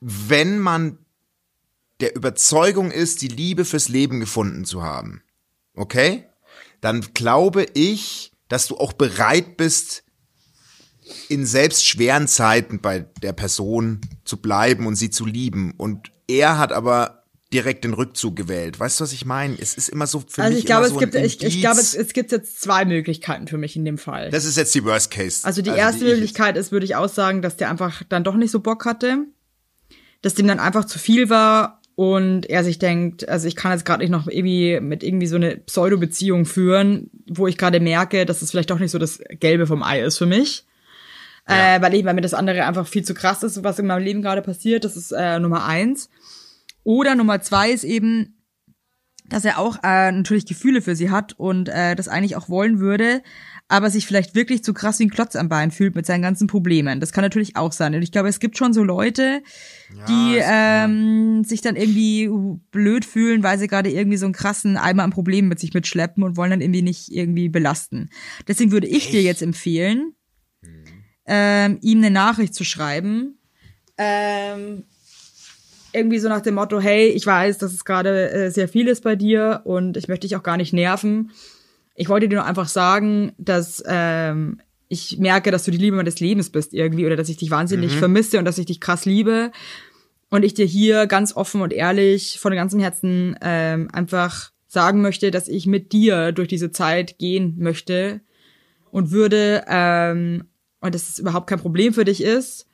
wenn man der Überzeugung ist, die Liebe fürs Leben gefunden zu haben, okay? Dann glaube ich, dass du auch bereit bist, in selbst schweren Zeiten bei der Person zu bleiben und sie zu lieben. Und er hat aber direkt den Rückzug gewählt. Weißt du, was ich meine? Es ist immer so für Also mich ich glaube, immer so es gibt, ein ich, ich glaube, es, es gibt jetzt zwei Möglichkeiten für mich in dem Fall. das ist jetzt die Worst Case. Also die erste ich- Möglichkeit ist, würde ich aussagen, dass der einfach dann doch nicht so Bock hatte, dass dem dann einfach zu viel war und er sich denkt, also ich kann jetzt gerade nicht noch irgendwie mit irgendwie so eine Pseudo-Beziehung führen, wo ich gerade merke, dass es vielleicht doch nicht so das Gelbe vom Ei ist für mich. Äh, weil, ich, weil mir das andere einfach viel zu krass ist, was in meinem Leben gerade passiert. Das ist äh, Nummer eins. Oder Nummer zwei ist eben, dass er auch äh, natürlich Gefühle für sie hat und äh, das eigentlich auch wollen würde, aber sich vielleicht wirklich zu krass wie ein Klotz am Bein fühlt mit seinen ganzen Problemen. Das kann natürlich auch sein. Und ich glaube, es gibt schon so Leute, die es- ähm, sich dann irgendwie blöd fühlen, weil sie gerade irgendwie so einen krassen Eimer an Problemen mit sich mitschleppen und wollen dann irgendwie nicht irgendwie belasten. Deswegen würde ich dir jetzt empfehlen, ähm, ihm eine Nachricht zu schreiben. Ähm, irgendwie so nach dem Motto, hey, ich weiß, dass es gerade äh, sehr viel ist bei dir und ich möchte dich auch gar nicht nerven. Ich wollte dir nur einfach sagen, dass ähm, ich merke, dass du die Liebe meines Lebens bist irgendwie oder dass ich dich wahnsinnig vermisse und dass ich dich krass liebe. Und ich dir hier ganz offen und ehrlich von ganzem Herzen ähm, einfach sagen möchte, dass ich mit dir durch diese Zeit gehen möchte und würde ähm, und dass es überhaupt kein Problem für dich ist,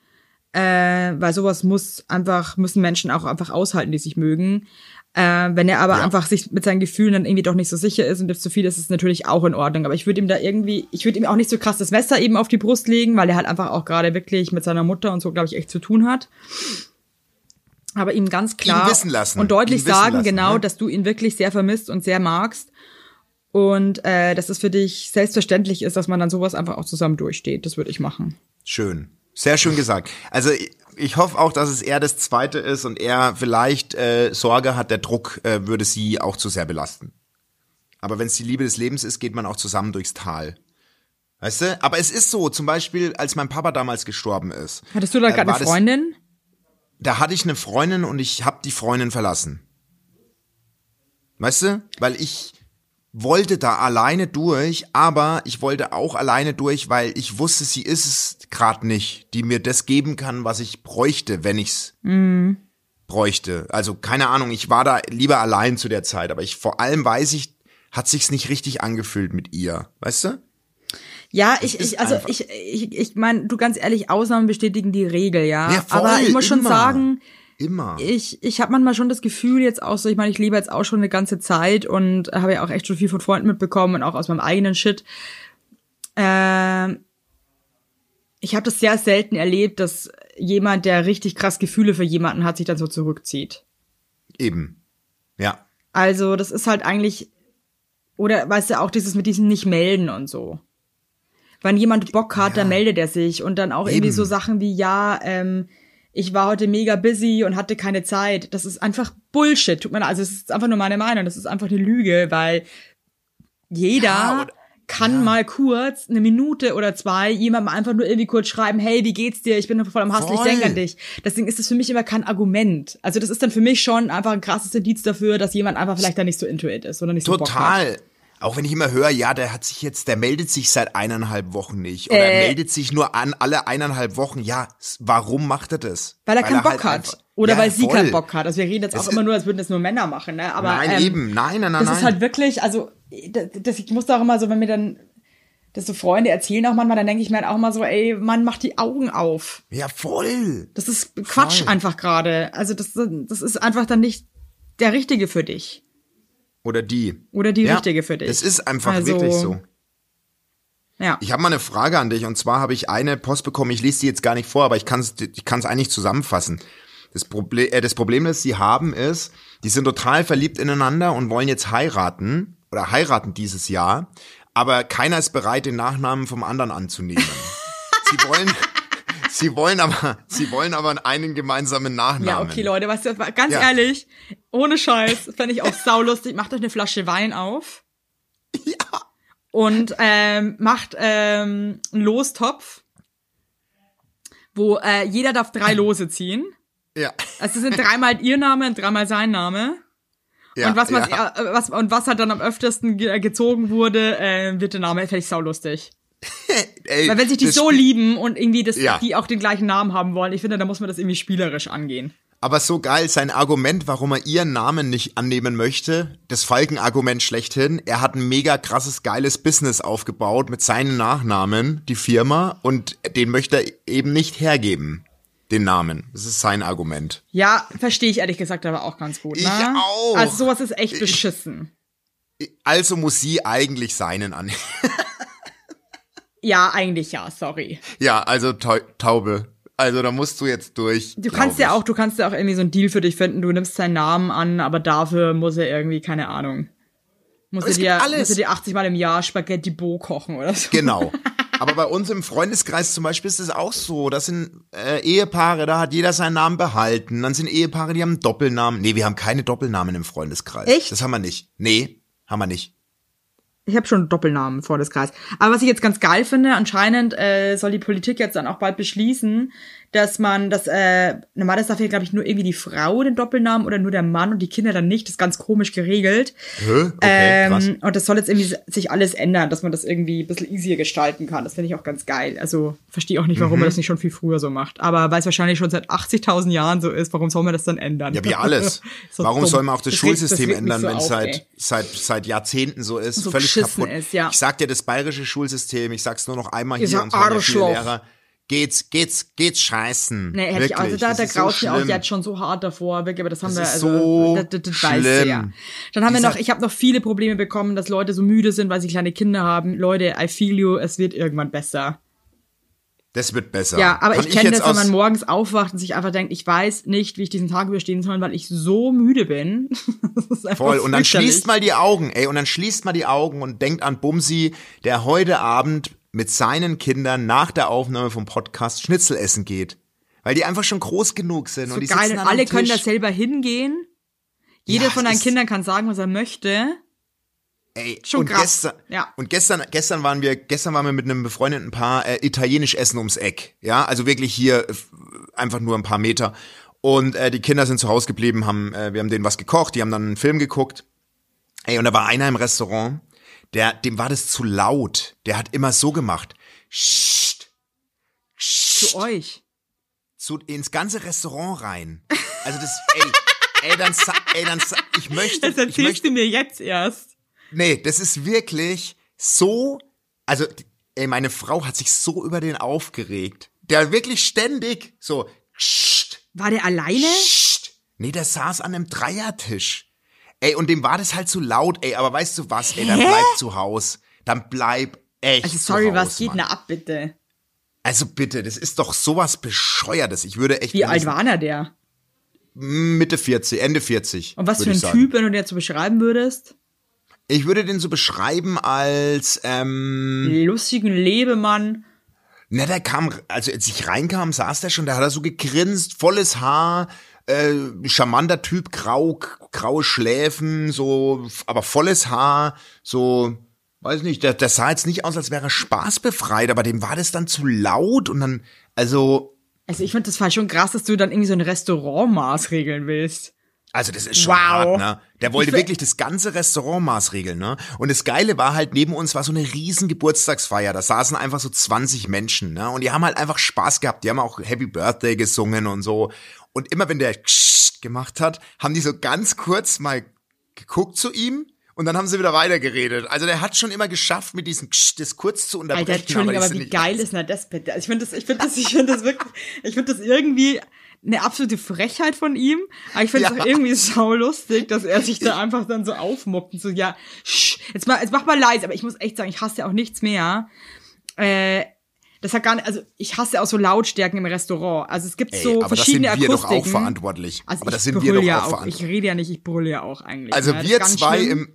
äh, weil sowas muss einfach müssen Menschen auch einfach aushalten, die sich mögen. Äh, wenn er aber Ja. einfach sich mit seinen Gefühlen dann irgendwie doch nicht so sicher ist und das zu viel ist, ist es natürlich auch in Ordnung. Aber ich würde ihm da irgendwie, ich würde ihm auch nicht so krass das Messer eben auf die Brust legen, weil er halt einfach auch gerade wirklich mit seiner Mutter und so, glaube ich, echt zu tun hat. Aber ihm ganz klar lassen. und deutlich Ihn sagen, lassen, genau, ne? dass du ihn wirklich sehr vermisst und sehr magst. Und äh, dass es für dich selbstverständlich ist, dass man dann sowas einfach auch zusammen durchsteht. Das würde ich machen. Schön. Sehr schön gesagt. Also ich, hoffe auch, dass es eher das Zweite ist und er vielleicht äh, Sorge hat, der Druck äh, würde sie auch zu sehr belasten. Aber wenn es die Liebe des Lebens ist, geht man auch zusammen durchs Tal. Weißt du? Aber es ist so, zum Beispiel, als mein Papa damals gestorben ist. Hattest du da äh, gerade eine das- Freundin? Da hatte ich eine Freundin und ich habe die Freundin verlassen. Weißt du? Weil ich wollte da alleine durch, aber ich wollte auch alleine durch, weil ich wusste, sie ist es gerade nicht, die mir das geben kann, was ich bräuchte, wenn ich's bräuchte. Also keine Ahnung, ich war da lieber allein zu der Zeit, aber ich vor allem weiß ich, hat sich's nicht richtig angefühlt mit ihr, weißt du? Ja, ich, ich also einfach- ich, ich, ich meine, du ganz ehrlich, Ausnahmen bestätigen die Regel, ja. Ja, voll, Aber ich muss schon immer. sagen, Immer. ich, ich habe manchmal schon das Gefühl jetzt auch so, ich meine, ich lebe jetzt auch schon eine ganze Zeit und habe ja auch echt schon viel von Freunden mitbekommen und auch aus meinem eigenen Shit. Ähm, ich habe das sehr selten erlebt, dass jemand, der richtig krass Gefühle für jemanden hat, sich dann so zurückzieht. Eben. Ja. Also, das ist halt eigentlich, oder weißt du, auch dieses mit diesem Nicht-Melden und so. Wenn jemand Bock hat, dann meldet er sich. Und dann auch irgendwie Eben. so Sachen wie, ja, ähm, ich war heute mega busy und hatte keine Zeit. Das ist einfach Bullshit. Tut mir leid. Also, es ist einfach nur meine Meinung. Das ist einfach eine Lüge, weil jeder Ja, und- kann mal kurz eine Minute oder zwei jemandem einfach nur irgendwie kurz schreiben, hey, wie geht's dir? Ich bin voll am Hassel, ich denke an dich. Deswegen ist das für mich immer kein Argument. Also das ist dann für mich schon einfach ein krasses Indiz dafür, dass jemand einfach vielleicht da nicht so into it ist oder nicht so Bock hat. Auch wenn ich immer höre, ja, der hat sich jetzt, der meldet sich seit eineinhalb Wochen nicht. Oder Äh. er meldet sich nur an alle eineinhalb Wochen. Ja, warum macht er das? Weil er keinen Bock halt hat. Oder Ja, weil sie voll. keinen Bock hat. Also wir reden jetzt auch immer nur, als würden das nur Männer machen, ne? Aber Nein, ähm, eben. Nein, nein, nein, das nein. ist halt wirklich, also das, das, ich muss da auch immer so, wenn mir dann das so Freunde erzählen auch manchmal, dann denke ich mir halt auch mal so, ey, Mann, mach die Augen auf. ja, voll. Das ist Quatsch Voll. einfach gerade. Also das, das ist einfach dann nicht der Richtige für dich. Oder die. Oder die ja, Richtige für dich. Das ist einfach Also- wirklich so. Ja. Ich habe mal eine Frage an dich und zwar habe ich eine Post bekommen, ich lese die jetzt gar nicht vor, aber ich kann es ich kann's eigentlich zusammenfassen. Das, Proble äh, das Problem, das sie haben, ist, die sind total verliebt ineinander und wollen jetzt heiraten oder heiraten dieses Jahr, aber keiner ist bereit, den Nachnamen vom anderen anzunehmen. sie wollen, sie wollen aber, sie wollen aber einen gemeinsamen Nachnamen. Ja, okay, Leute, du, ganz Ja. ehrlich, ohne Scheiß, fände ich auch saulustig. Macht euch eine Flasche Wein auf. Ja. Und ähm, macht ähm, einen Lostopf, wo äh, jeder darf drei Lose ziehen. Ja. Also es sind dreimal ihr Name und dreimal sein Name. ja und was man ja. äh, was und was halt dann am öftesten ge gezogen wurde, äh, wird der Name fände ich saulustig. Ey, Weil wenn sich die so lieben und irgendwie das, Ja. die auch den gleichen Namen haben wollen, ich finde, da muss man das irgendwie spielerisch angehen. Aber so geil, sein Argument, warum er ihren Namen nicht annehmen möchte, das Falken-Argument schlechthin, er hat ein mega krasses, geiles Business aufgebaut mit seinen Nachnamen, die Firma, und den möchte er eben nicht hergeben, den Namen. Das ist sein Argument. Ja, verstehe ich ehrlich gesagt aber auch ganz gut. Ne? Ich auch. Also sowas ist echt beschissen. Also muss sie eigentlich seinen annehmen. Ja, eigentlich ja, sorry. ja, also Tau Taube. Also da musst du jetzt durch. Du kannst ja auch, du kannst ja auch irgendwie so einen Deal für dich finden. Du nimmst seinen Namen an, aber dafür muss er irgendwie, keine Ahnung. Muss er dir, alles. muss er dir 80 Mal im Jahr Spaghetti Bo kochen oder so. Genau. Aber bei uns im Freundeskreis zum Beispiel ist es auch so. Das sind äh, Ehepaare, da hat jeder seinen Namen behalten. Dann sind Ehepaare, die haben Doppelnamen. Nee, wir haben keine Doppelnamen im Freundeskreis. Echt? Das haben wir nicht. Nee, haben wir nicht. Ich habe schon Doppelnamen im Freundeskreis. Aber was ich jetzt ganz geil finde, anscheinend äh, soll die Politik jetzt dann auch bald beschließen, dass man das, äh, normalerweise darf ja, glaube ich, nur irgendwie die Frau den Doppelnamen oder nur der Mann und die Kinder dann nicht. Das ist ganz komisch geregelt. Hä? Okay, krass. Ähm, und das soll jetzt irgendwie sich alles ändern, dass man das irgendwie ein bisschen easier gestalten kann. Das finde ich auch ganz geil. Also verstehe auch nicht, warum Mhm. man das nicht schon viel früher so macht. Aber weil es wahrscheinlich schon seit 80.000 Jahren so ist, warum soll man das dann ändern? Ja, wie alles. Ist Warum dumm. soll man auch das, das Schulsystem regt mich ändern, so wenn es seit, seit, seit Jahrzehnten so ist? So Völlig kaputt. ist, ja. Ich sag dir, das bayerische Schulsystem, ich sag's nur noch einmal Ihr hier und Arschloch. Lehrer. Geht's, geht's, geht's scheißen. Nee, hätte ich, also da, das da so graut mir auch jetzt schon so hart davor, wirklich, aber das haben Das wir, also, so das, das, das weiß ich schlimm. ja. Dann haben wir noch, ich habe noch viele Probleme bekommen, dass Leute so müde sind, weil sie kleine Kinder haben. Leute, I feel you, es wird irgendwann besser. Das wird besser. Ja, aber Kann ich kenne das, wenn man morgens aufwacht und sich einfach denkt, ich weiß nicht, wie ich diesen Tag überstehen soll, weil ich so müde bin. Das ist einfach Voll. Und dann schließt mal die Augen, ey, und dann schließt mal die Augen und denkt an Bumsi, der heute Abend mit seinen Kindern nach der Aufnahme vom Podcast Schnitzel essen geht. Weil die einfach schon groß genug sind so und die geil sitzen und alle können da selber hingehen. Jeder Ja, von deinen Kindern kann sagen, was er möchte. Ey, Schon und krass. gestern, Ja. und gestern, gestern waren wir, gestern waren wir mit einem befreundeten Paar äh, italienisch essen ums Eck. Ja, also wirklich hier äh, einfach nur ein paar Meter. Und äh, die Kinder sind zu Hause geblieben, haben, äh, wir haben denen was gekocht, die haben dann einen Film geguckt. Ey, und da war einer im Restaurant, der, dem war das zu laut. Der hat immer so gemacht. Psst, Zu euch. zu, ins ganze Restaurant rein. Also das, ey, ey, dann, ey, dann, ich möchte, Das ich erzählst möchte, du mir jetzt erst. Nee, das ist wirklich so, also, ey, meine Frau hat sich so über den aufgeregt. Der wirklich ständig so, Psst, War der alleine? Psst. Nee, der saß an einem Dreiertisch. Ey, und dem war das halt zu laut, ey, aber weißt du was, ey, dann Hä? bleib zu Haus. Dann bleib echt Also zu sorry, Haus, was geht Mann. denn da ab, bitte? Also bitte, das ist doch sowas Bescheuertes. Ich würde echt Wie alt war er der? Mitte 40, Ende 40. Und was für ein. Typ, wenn du den jetzt so beschreiben würdest? Ich würde den so beschreiben als, ähm, Lustigen Lebemann. Na, der kam, also als ich reinkam, saß der schon, da hat er so gegrinst, volles Haar, äh, charmanter Typ, grau, graue Schläfen, so, aber volles Haar, so, weiß nicht, der, der sah jetzt nicht aus, als wäre er spaßbefreit, aber dem war das dann zu laut und dann, also, Also ich finde das voll schon krass, dass du dann irgendwie so ein Restaurant maßregeln willst. Also das ist schon Wow. hart, ne? Der wollte wirklich das ganze Restaurant maßregeln, ne? Und das Geile war halt, neben uns war so eine riesen Geburtstagsfeier. Da saßen einfach so 20 Menschen, ne? Und die haben halt einfach Spaß gehabt. Die haben auch Happy Birthday gesungen und so. Und immer wenn der gemacht hat, haben die so ganz kurz mal geguckt zu ihm und dann haben sie wieder weitergeredet. Also der hat schon immer geschafft, mit diesem das kurz zu unterbrechen. Alter, Entschuldigung, aber sind wie geil ist denn das bitte? Also ich finde das, ich finde das, ich finde das wirklich, ich finde das irgendwie eine absolute Frechheit von ihm. Aber ich finde es Ja. auch irgendwie sau lustig, dass er sich da einfach dann so aufmuckt und so, ja, sch, jetzt mal, jetzt mach mal leise. Aber ich muss echt sagen, ich hasse ja auch nichts mehr. Äh, das hat gar nicht, also ich hasse auch so Lautstärken im Restaurant. Also es gibt Ey, so aber das verschiedene sind wir doch Akustiken. auch verantwortlich. Also aber das sind wir doch ja auch auch. verantwortlich. Ich rede ja nicht, ich brülle ja auch eigentlich. Also ne? Das ist wir zwei schlimm. im,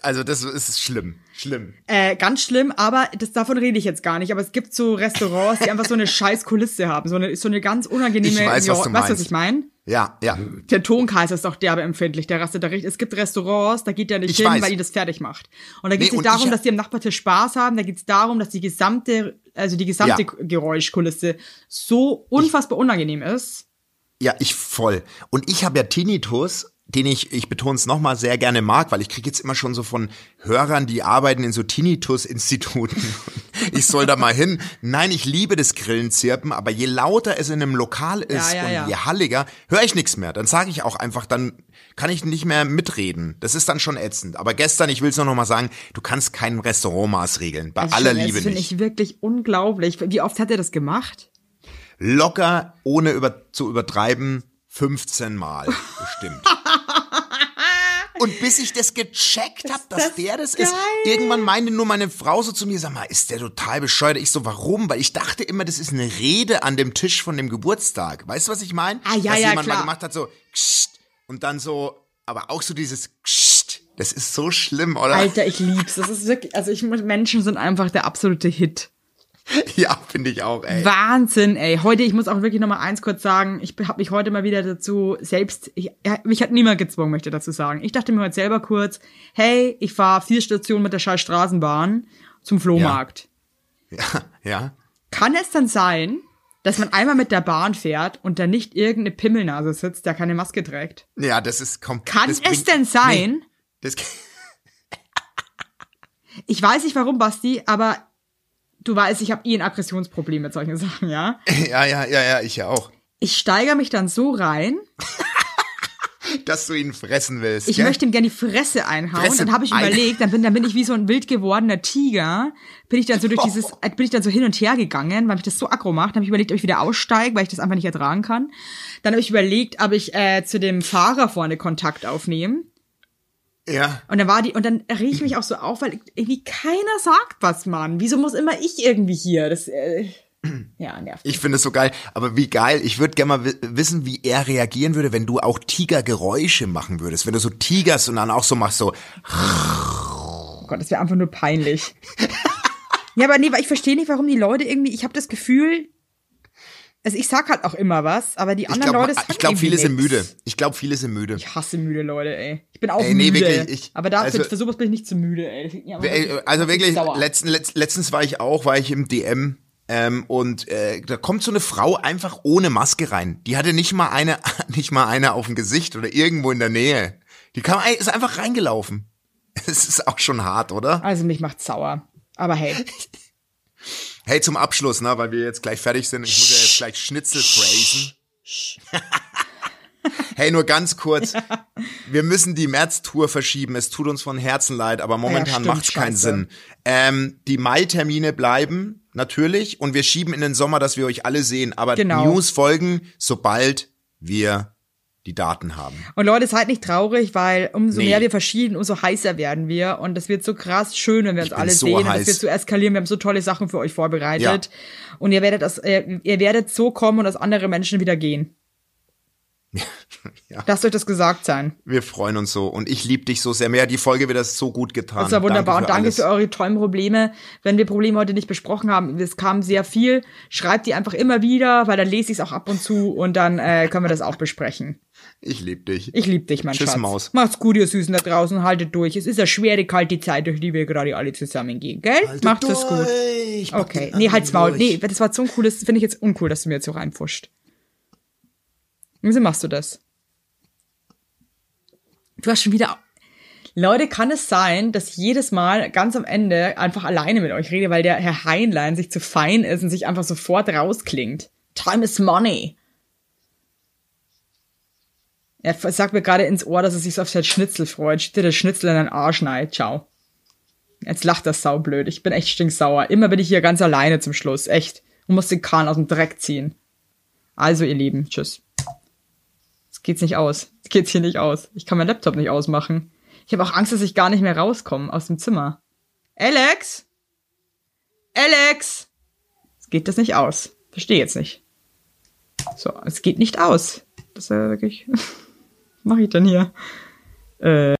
also das ist schlimm, schlimm. Äh, ganz schlimm, aber das, davon rede ich jetzt gar nicht. Aber es gibt so Restaurants, die einfach so eine scheiß Kulisse haben. So eine, so eine ganz unangenehme. Ich weiß, was du Weißt du, was meinst. ich meine? Ja, ja. Der Tonkaiser ist auch derbe empfindlich, der rastet da richtig. Es gibt Restaurants, da geht der nicht Ich hin, weiß. weil die das fertig macht. Und da geht es Nee, nicht darum, ich- dass die am Nachbartisch Spaß haben, da geht es darum, dass die gesamte, also die gesamte Ja. Geräuschkulisse so unfassbar unangenehm ist. Ja, ich voll. Und ich habe ja Tinnitus den ich, ich betone es nochmal, sehr gerne mag, weil ich kriege jetzt immer schon so von Hörern, die arbeiten in so Tinnitus-Instituten. Ich soll da mal hin. Nein, ich liebe das Grillenzirpen, aber je lauter es in einem Lokal ist ja, und ja. je halliger, höre ich nichts mehr. Dann sage ich auch einfach, dann kann ich nicht mehr mitreden. Das ist dann schon ätzend. Aber gestern, ich will es nur noch mal sagen, du kannst kein Restaurantmaß regeln. Bei Also aller schon, Liebe Das finde nicht. ich wirklich unglaublich. Wie oft hat er das gemacht? Locker, ohne über, zu übertreiben, 15 Mal bestimmt. Und bis ich das gecheckt habe, dass das der das ist, geil. irgendwann meinte nur meine Frau so zu mir, sag mal, ist der total bescheuert? Ich so, warum? Weil ich dachte immer, das ist eine Rede an dem Tisch von dem Geburtstag. Weißt du, was ich meine? Ah, ja, Dass ja, jemand mal klar. gemacht hat, so, und dann so, aber auch so dieses. Das ist so schlimm, oder? Alter, ich lieb's. Das ist wirklich, also ich Menschen sind einfach der absolute Hit. Ja, finde ich auch, ey. Wahnsinn, ey. Heute, ich muss auch wirklich noch mal eins kurz sagen, ich habe mich heute mal wieder dazu selbst, ich, ja, mich hat niemand gezwungen, möchte ich dazu sagen. Ich dachte mir heute selber kurz, hey, ich fahre vier Stationen mit der scheiß Straßenbahn zum Flohmarkt. Ja, ja. Kann es dann sein, dass man einmal mit der Bahn fährt und da nicht irgendeine Pimmelnase sitzt, der keine Maske trägt? Ja, das ist komm, Kann es bringt- denn sein? Nee, das, Ich weiß nicht warum, Basti, aber du weißt, ich habe eh ein Aggressionsproblem mit solchen Sachen, ja? ja, ja, ja, ja, ich ja auch. Ich steigere mich dann so rein, Dass du ihn fressen willst. ich gell? möchte ihm gerne die Fresse einhauen. Fresse dann habe ich ein- überlegt, dann bin, dann bin ich wie so ein wild gewordener Tiger, bin ich dann so durch dieses, bin ich dann so hin und her gegangen, weil mich das so aggro macht. Dann habe ich überlegt, ob ich wieder aussteige, weil ich das einfach nicht ertragen kann. Dann habe ich überlegt, ob ich äh, zu dem Fahrer vorne Kontakt aufnehme. Ja. Und dann war die, und dann riech ich mich auch so auf, weil irgendwie keiner sagt was, Mann. Wieso muss immer ich irgendwie hier? Das, äh, ja, nervt. Ich finde es so geil. Aber wie geil. Ich würde gerne mal wi- wissen, wie er reagieren würde, wenn du auch Tigergeräusche machen würdest. Wenn du so tigerst und dann auch so machst, so. Oh Gott, das wäre einfach nur peinlich. ja, aber nee, weil ich verstehe nicht, warum die Leute irgendwie, ich habe das Gefühl, also ich sag halt auch immer was, aber die anderen glaube, Leute sagen ich glaub, irgendwie viele sind müde. Ich glaube, viele sind müde. Ich hasse müde Leute, ey. Ich bin auch Ey, nee, müde. wirklich, ich- aber dafür, also- für sowas bin ich nicht zu müde, ey. Ey, Also wirklich, letzten, letzt, letztens war ich auch, war ich im DM ähm, und äh, da kommt so eine Frau einfach ohne Maske rein. Die hatte nicht mal eine, nicht mal eine auf dem Gesicht oder irgendwo in der Nähe. Die kam, ist einfach reingelaufen. Es ist auch schon hart, oder? Also mich macht sauer. Aber hey, Hey, zum Abschluss, ne, weil wir jetzt gleich fertig sind. Ich muss ja gleich Schnitzel praisen. hey, nur ganz kurz. Wir müssen die März-Tour verschieben. Es tut uns von Herzen leid, aber momentan stimmt, macht's keinen scheiße. Sinn. Ähm, die Mai-Termine bleiben natürlich und wir schieben in den Sommer, dass wir euch alle sehen. Aber Genau. News folgen, sobald wir die Daten haben. Und Leute, seid nicht traurig, weil umso Nee. mehr wir verschieden, umso heißer werden wir. Und das wird so krass schön, wenn wir uns alle so sehen. Und heiß. das wird so eskalieren. Wir haben so tolle Sachen für euch vorbereitet. Und ihr werdet das, äh, ihr werdet so kommen und dass andere Menschen wieder gehen. Ja. Lasst euch das gesagt sein. Wir freuen uns so und ich liebe dich so sehr. Mir hat die Folge wieder so gut getan. Das war wunderbar. und danke alles. für eure tollen Probleme. Wenn wir Probleme heute nicht besprochen haben, es kam sehr viel, schreibt die einfach immer wieder, weil dann lese ich es auch ab und zu und dann äh, können wir das auch besprechen. Ich liebe dich. Ich liebe dich, mein Tschüss, Schatz. Maus. Macht's gut, ihr Süßen da draußen. Haltet durch. Es ist eine schwere, kalte Zeit, durch die wir gerade alle zusammen gehen, gell? Macht es gut. Ich pack Okay. Nee, halt's Maul. durch. Nee, das war so ein cooles, finde ich jetzt uncool, dass du mir jetzt so reinpfuscht. Wieso machst du das? Du hast schon wieder. Leute, kann es sein, dass jedes Mal ganz am Ende einfach alleine mit euch rede, weil der Herr Heinlein sich zu fein ist und sich einfach sofort rausklingt? Time is money. Er sagt mir gerade ins Ohr, dass er sich so auf sein Schnitzel freut. Steht der Schnitzel in den Arsch nein. Ciao. Jetzt lacht das saublöd. Ich bin echt stinksauer. Immer bin ich hier ganz alleine zum Schluss. Echt. Und muss den Kahn aus dem Dreck ziehen. Also, ihr Lieben, tschüss. Es geht's nicht aus. Es geht's hier nicht aus. Ich kann meinen Laptop nicht ausmachen. Ich habe auch Angst, dass ich gar nicht mehr rauskomme aus dem Zimmer. Alex? Alex? Es geht das nicht aus. Verstehe jetzt nicht. So, es geht nicht aus. Das ist ja wirklich. Mache ich denn hier? Äh.